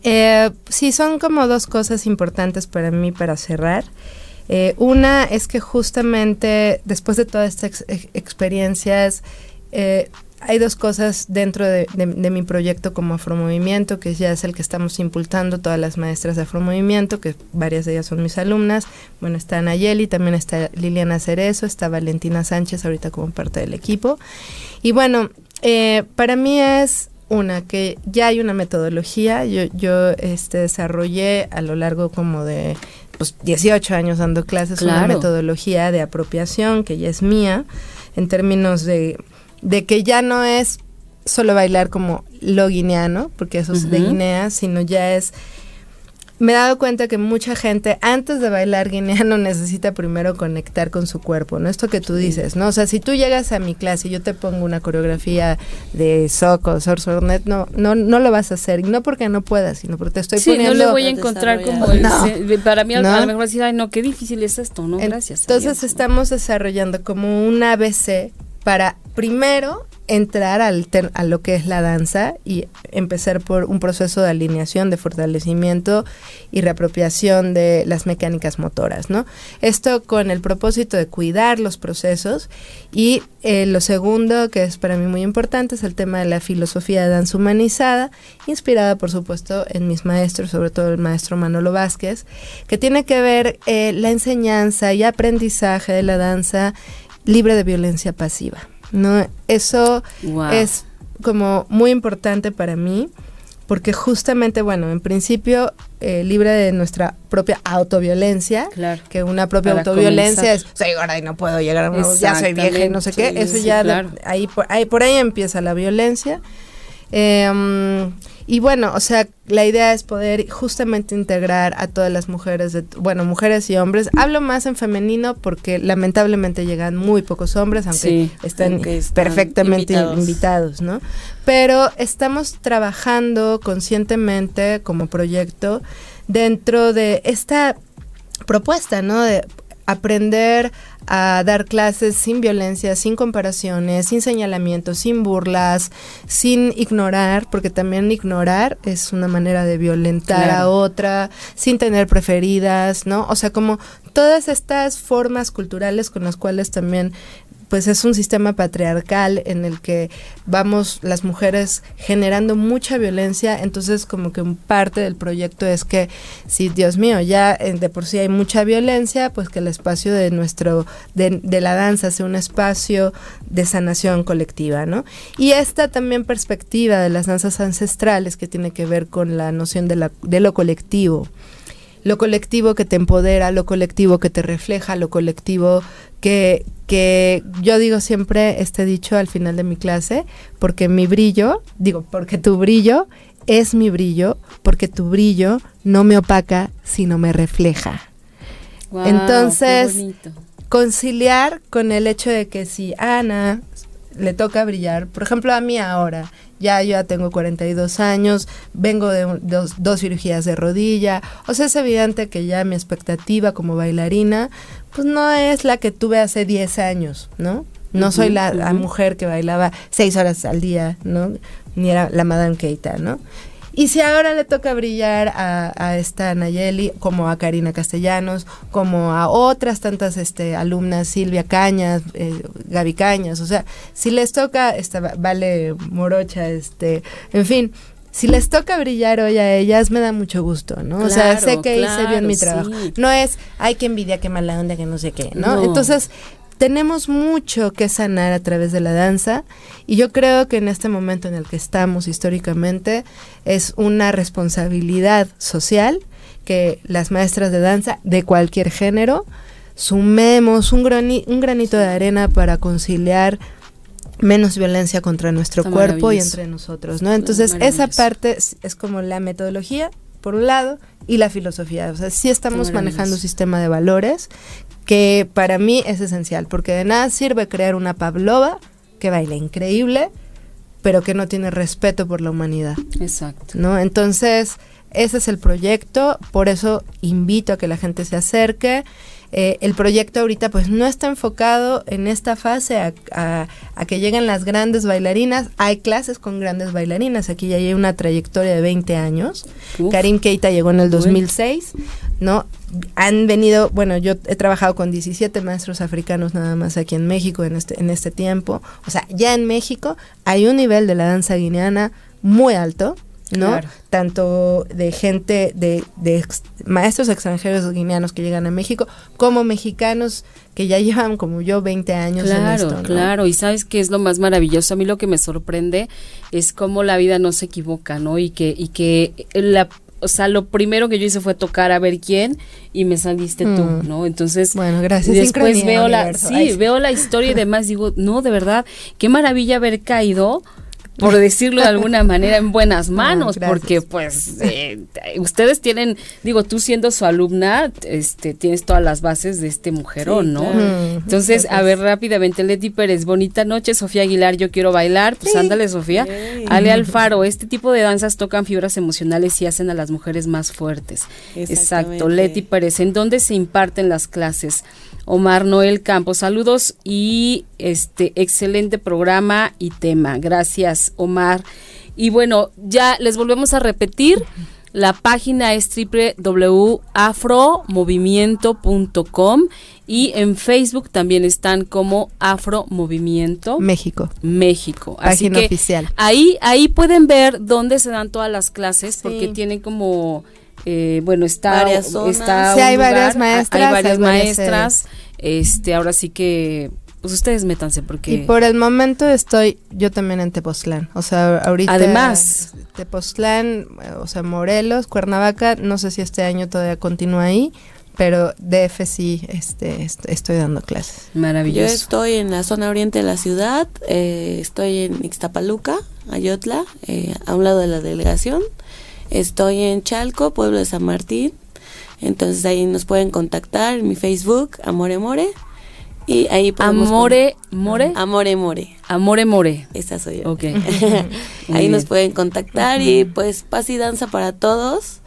Speaker 3: Eh, sí, son como dos cosas importantes para mí para cerrar. Eh, una es que justamente después de todas estas experiencias, hay dos cosas dentro de, mi proyecto como Afromovimiento, que ya es el que estamos impulsando todas las maestras de Afromovimiento, que varias de ellas son mis alumnas. Bueno, está Nayeli, también está Liliana Cerezo, está Valentina Sánchez ahorita como parte del equipo. Y bueno, para mí es una, que ya hay una metodología. Yo, yo este, desarrollé a lo largo como de pues, 18 años dando clases una metodología de apropiación que ya es mía, en términos de, de que ya no es solo bailar como lo guineano, porque eso es de Guinea, sino ya es me he dado cuenta que mucha gente antes de bailar guineano necesita primero conectar con su cuerpo, ¿no? Esto que tú dices, ¿no? O sea, si tú llegas a mi clase y yo te pongo una coreografía de Soco, Sorsornet, no, no, no lo vas a hacer. No porque no puedas, sino porque te estoy sí, no
Speaker 2: le voy a encontrar como... para mí a lo mejor decir, ay, no, qué difícil es esto, ¿no? Gracias.
Speaker 3: Entonces estamos desarrollando como un ABC para primero entrar al a lo que es la danza y empezar por un proceso de alineación, de fortalecimiento y reapropiación de las mecánicas motoras, ¿no? Esto con el propósito de cuidar los procesos y eh, lo segundo, que es para mí muy importante, es el tema de la filosofía de danza humanizada, inspirada por supuesto en mis maestros, sobre todo el maestro Manolo Vázquez, que tiene que ver eh, la enseñanza y aprendizaje de la danza libre de violencia pasiva. ¿No? Eso es como muy importante para mí porque justamente, bueno, en principio, eh, libre de nuestra propia autoviolencia, que una propia autoviolencia es, soy gorda y no puedo llegar a ya soy vieja y no sé qué, eso ya, ahí, por, ahí, por ahí empieza la violencia. Eh, y bueno, o sea, la idea es poder justamente integrar a todas las mujeres, de, bueno, mujeres y hombres. Hablo más en femenino porque lamentablemente llegan muy pocos hombres, aunque, estén perfectamente invitados. ¿no? Pero estamos trabajando conscientemente como proyecto dentro de esta propuesta, ¿no? De aprender a dar clases sin violencia, sin comparaciones, sin señalamientos, sin burlas, sin ignorar, porque también ignorar es una manera de violentar a otra, sin tener preferidas, ¿no? O sea, como todas estas formas culturales con las cuales también pues es un sistema patriarcal en el que vamos las mujeres generando mucha violencia, entonces como que parte del proyecto es que si Dios mío, ya de por sí hay mucha violencia, pues que el espacio de nuestro de, de la danza sea un espacio de sanación colectiva, ¿no? Y esta también perspectiva de las danzas ancestrales que tiene que ver con la noción de, la, de lo colectivo lo colectivo que te empodera, lo colectivo que te refleja, lo colectivo que, que yo digo siempre este dicho al final de mi clase, porque mi brillo, digo, porque tu brillo es mi brillo, porque tu brillo no me opaca, sino me refleja. Entonces, conciliar con el hecho de que si Ana le toca brillar. Por ejemplo, a mí ahora, ya yo ya tengo 42 años, vengo de dos, dos, cirugías de rodilla, o sea, es evidente que ya mi expectativa como bailarina, pues no es la que tuve hace 10 años, ¿no? No soy la, la, mujer que bailaba seis horas al día, ¿no? Ni era la Madame Keita, ¿no? Y si ahora le toca brillar a, esta Nayeli, como a Karina Castellanos, como a otras tantas este, alumnas, Silvia Cañas, eh, Gaby Cañas, o sea, si les toca, esta, Vale Morocha, este, en fin, si les toca brillar hoy a ellas, me da mucho gusto, ¿no? o sea, sé que hice bien mi trabajo. No es, ay, que envidia, qué mala onda, que no sé qué, ¿no? Entonces, tenemos mucho que sanar a través de la danza y yo creo que en este momento en el que estamos históricamente es una responsabilidad social que las maestras de danza de cualquier género sumemos un, un granito de arena para conciliar menos violencia contra nuestro cuerpo y entre nosotros, ¿no? Entonces, esa parte es, como la metodología, por un lado, y la filosofía. O sea, sí estamos manejando un sistema de valores que para mí es esencial, porque de nada sirve crear una Pavlova que baila increíble, pero que no tiene respeto por la humanidad.
Speaker 2: Exacto.
Speaker 3: ¿No? Entonces, ese es el proyecto, por eso invito a que la gente se acerque. Eh, el proyecto ahorita pues no está enfocado en esta fase a, que lleguen las grandes bailarinas. Hay clases con grandes bailarinas. Aquí ya hay una trayectoria de 20 años. Karim Keita llegó en el 2006, ¿no? Han venido, bueno, yo he trabajado con 17 maestros africanos nada más aquí en México en este, en este tiempo. O sea, ya en México hay un nivel de la danza guineana muy alto. ¿No? Tanto de gente, de, de maestros extranjeros guineanos que llegan a México, como mexicanos que ya llevan como yo 20 años
Speaker 2: claro,
Speaker 3: en esto.
Speaker 2: Claro, y sabes qué es lo más maravilloso, a mí lo que me sorprende es cómo la vida no se equivoca, ¿no? Y que, y que la o sea, lo primero que yo hice fue tocar a ver quién y me saliste tú, mm. ¿no? Entonces,
Speaker 3: bueno, gracias.
Speaker 2: Después veo la, sí, veo la historia y demás, digo, no, de verdad, qué maravilla haber caído por decirlo de alguna manera, en buenas manos, porque pues eh, ustedes tienen, digo, tú siendo su alumna, este, tienes todas las bases de este mujerón, ¿no? Entonces, a ver, rápidamente, Leti Pérez, bonita noche, Sofía Aguilar, yo quiero bailar, pues ándale, Sofía. Ale Alfaro, este tipo de danzas tocan fibras emocionales y hacen a las mujeres más fuertes. Exacto, Leti Pérez, ¿en dónde se imparten las clases? Omar Noel Campos. Saludos y este excelente programa y tema. Gracias, Omar. Y bueno, ya les volvemos a repetir. La página es www.afromovimiento.com y en Facebook también están como Afromovimiento
Speaker 3: México.
Speaker 2: México.
Speaker 3: Página oficial.
Speaker 2: Ahí, ahí pueden ver dónde se dan todas las clases porque tienen como eh, bueno, está,
Speaker 4: varias
Speaker 2: está
Speaker 3: sí, hay varias maestras.
Speaker 2: Hay varias maestras. Este, ahora sí que pues ustedes métanse porque
Speaker 3: y por el momento estoy yo también en Tepoztlán. O sea ahorita
Speaker 2: además.
Speaker 3: Tepoztlán o sea Morelos Cuernavaca no sé si este año todavía continúa ahí pero DF sí este, estoy dando clases.
Speaker 2: Maravilloso.
Speaker 4: Yo estoy en la zona oriente de la ciudad eh, estoy en Ixtapaluca Ayotla eh, a un lado de la delegación Estoy en Chalco, Pueblo de San Martín. Entonces ahí nos pueden contactar en mi Facebook, Amore More. Y ahí
Speaker 2: Amore More.
Speaker 4: Amore More.
Speaker 2: Amore More.
Speaker 4: Esa soy yo.
Speaker 2: Ok.
Speaker 4: ahí nos pueden contactar y pues paz y danza para todos.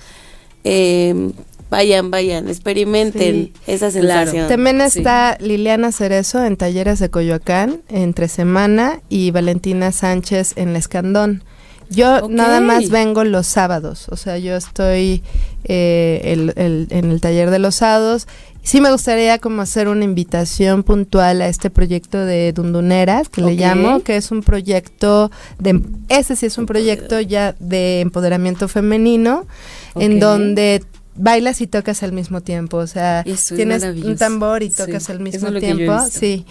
Speaker 4: Eh, vayan, vayan, experimenten esa sensación.
Speaker 3: También está Liliana Cerezo en Talleres de Coyoacán entre semana y Valentina Sánchez en La Escandón. Yo nada más vengo los sábados, o sea, yo estoy eh, en el taller de los sábados. Sí me gustaría como hacer una invitación puntual a este proyecto de Dunduneras, que le llamo, que es un proyecto de, ese sí es un proyecto ya de empoderamiento femenino, en donde bailas y tocas al mismo tiempo, o sea, tienes un tambor y tocas al mismo tiempo, sí.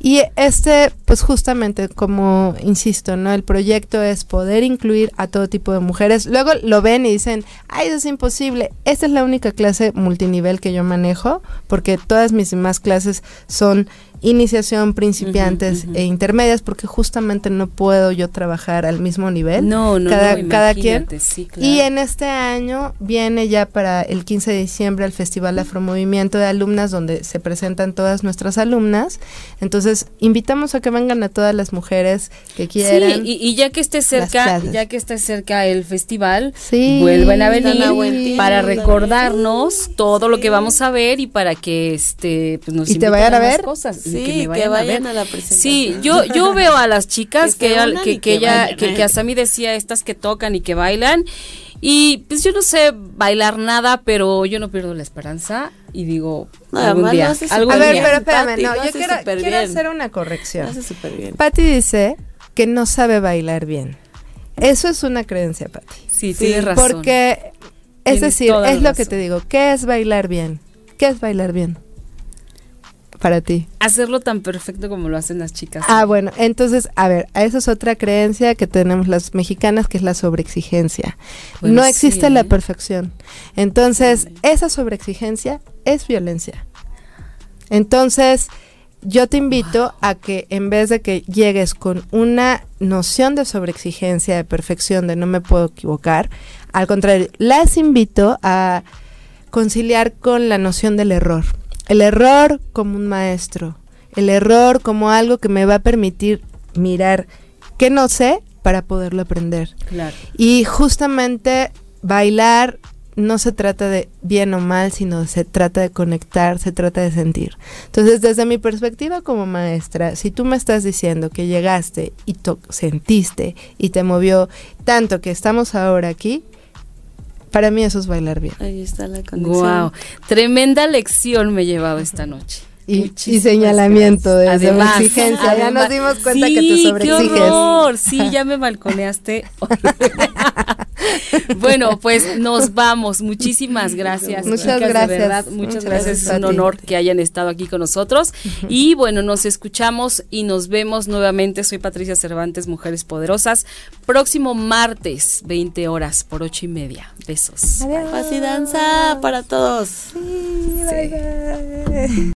Speaker 3: Y este, pues justamente como insisto, ¿no? El proyecto es poder incluir a todo tipo de mujeres. Luego lo ven y dicen, ay, eso es imposible. Esta es la única clase multinivel que yo manejo, porque todas mis demás clases son iniciación, principiantes e intermedias, porque justamente no puedo yo trabajar al mismo nivel.
Speaker 2: No, no,
Speaker 3: cada,
Speaker 2: no,
Speaker 3: cada quien.
Speaker 2: imagínate, sí, claro.
Speaker 3: Y en este año viene ya para el 15 de diciembre el Festival Afromovimiento de Alumnas, donde se presentan todas nuestras alumnas. Entonces, invitamos a que vengan a todas las mujeres que quieran.
Speaker 2: Sí, y, y ya que esté cerca, ya que esté cerca el festival,
Speaker 3: Sí,
Speaker 2: vuelvan a venir
Speaker 3: a buen tiempo
Speaker 2: para recordarnos todo lo que vamos a ver y para que este pues nos
Speaker 3: ¿Y te vayan a ver?
Speaker 2: cosas
Speaker 4: Sí,
Speaker 2: me
Speaker 4: que
Speaker 2: vayan,
Speaker 4: vayan
Speaker 2: a
Speaker 4: a
Speaker 2: ver.
Speaker 4: la presentación.
Speaker 2: Sí, yo yo veo a las chicas
Speaker 4: Que
Speaker 2: que que, que
Speaker 4: que
Speaker 2: ella que, que hasta a mí decía estas que tocan y que bailan y pues yo no sé bailar nada, pero yo no pierdo la esperanza y digo
Speaker 4: No,
Speaker 2: algún día,
Speaker 4: hace
Speaker 2: algún
Speaker 3: A ver,
Speaker 2: día.
Speaker 3: pero espérame,
Speaker 4: Pati,
Speaker 3: no, yo quiero, quiero
Speaker 4: bien.
Speaker 3: hacer una
Speaker 4: Lo
Speaker 3: corrección.
Speaker 4: hace súper bien.
Speaker 3: Patti dice que no sabe bailar bien. Eso es una creencia, Patti.
Speaker 2: Sí,
Speaker 4: Sí,
Speaker 2: tienes razón.
Speaker 3: Porque, es
Speaker 2: Tienes
Speaker 3: decir, es lo que
Speaker 2: razón.
Speaker 3: te digo. ¿Qué es bailar bien? ¿Qué es bailar bien? Para ti.
Speaker 2: hacerlo tan perfecto como lo hacen las chicas.
Speaker 3: Ah, bueno, entonces, a ver, esa es otra creencia que tenemos las mexicanas, que es la sobreexigencia.
Speaker 2: Bueno,
Speaker 3: no existe la perfección. Entonces, esa sobreexigencia es violencia. Entonces, yo te invito a que en vez de que llegues con una noción de sobreexigencia, de perfección, de no me puedo equivocar, al contrario, las invito a conciliar con la noción del error. El error como un maestro, el error como algo que me va a permitir mirar qué no sé para poderlo aprender.
Speaker 2: Claro.
Speaker 3: Y justamente bailar no se trata de bien o mal, sino se trata de conectar, se trata de sentir. Entonces, desde mi perspectiva como maestra, si tú me estás diciendo que llegaste y sentiste y te movió tanto que estamos ahora aquí, para mí eso es bailar bien.
Speaker 4: Ahí está la conexión.
Speaker 2: Wow, tremenda lección me he llevado esta noche.
Speaker 3: Y, señalamiento de
Speaker 2: gracias. Además,
Speaker 3: sobreexigencia. ya
Speaker 2: además-
Speaker 3: nos dimos cuenta
Speaker 2: sí,
Speaker 3: que te
Speaker 2: qué
Speaker 3: sobreexiges.
Speaker 2: horror. Sí, ya me balconeaste. bueno, pues nos vamos. Muchísimas gracias.
Speaker 3: Muchas
Speaker 2: chicas, de
Speaker 3: gracias.
Speaker 2: verdad, muchas,
Speaker 3: Muchas
Speaker 2: gracias.
Speaker 3: gracias
Speaker 2: Es un honor que hayan estado aquí con nosotros. Y bueno, nos escuchamos y nos vemos nuevamente. Soy Patricia Cervantes, Mujeres Poderosas. Próximo martes, 20 horas por ocho y media. Besos.
Speaker 3: Adiós.
Speaker 4: Paz y danza para todos.
Speaker 3: Sí, bye, bye.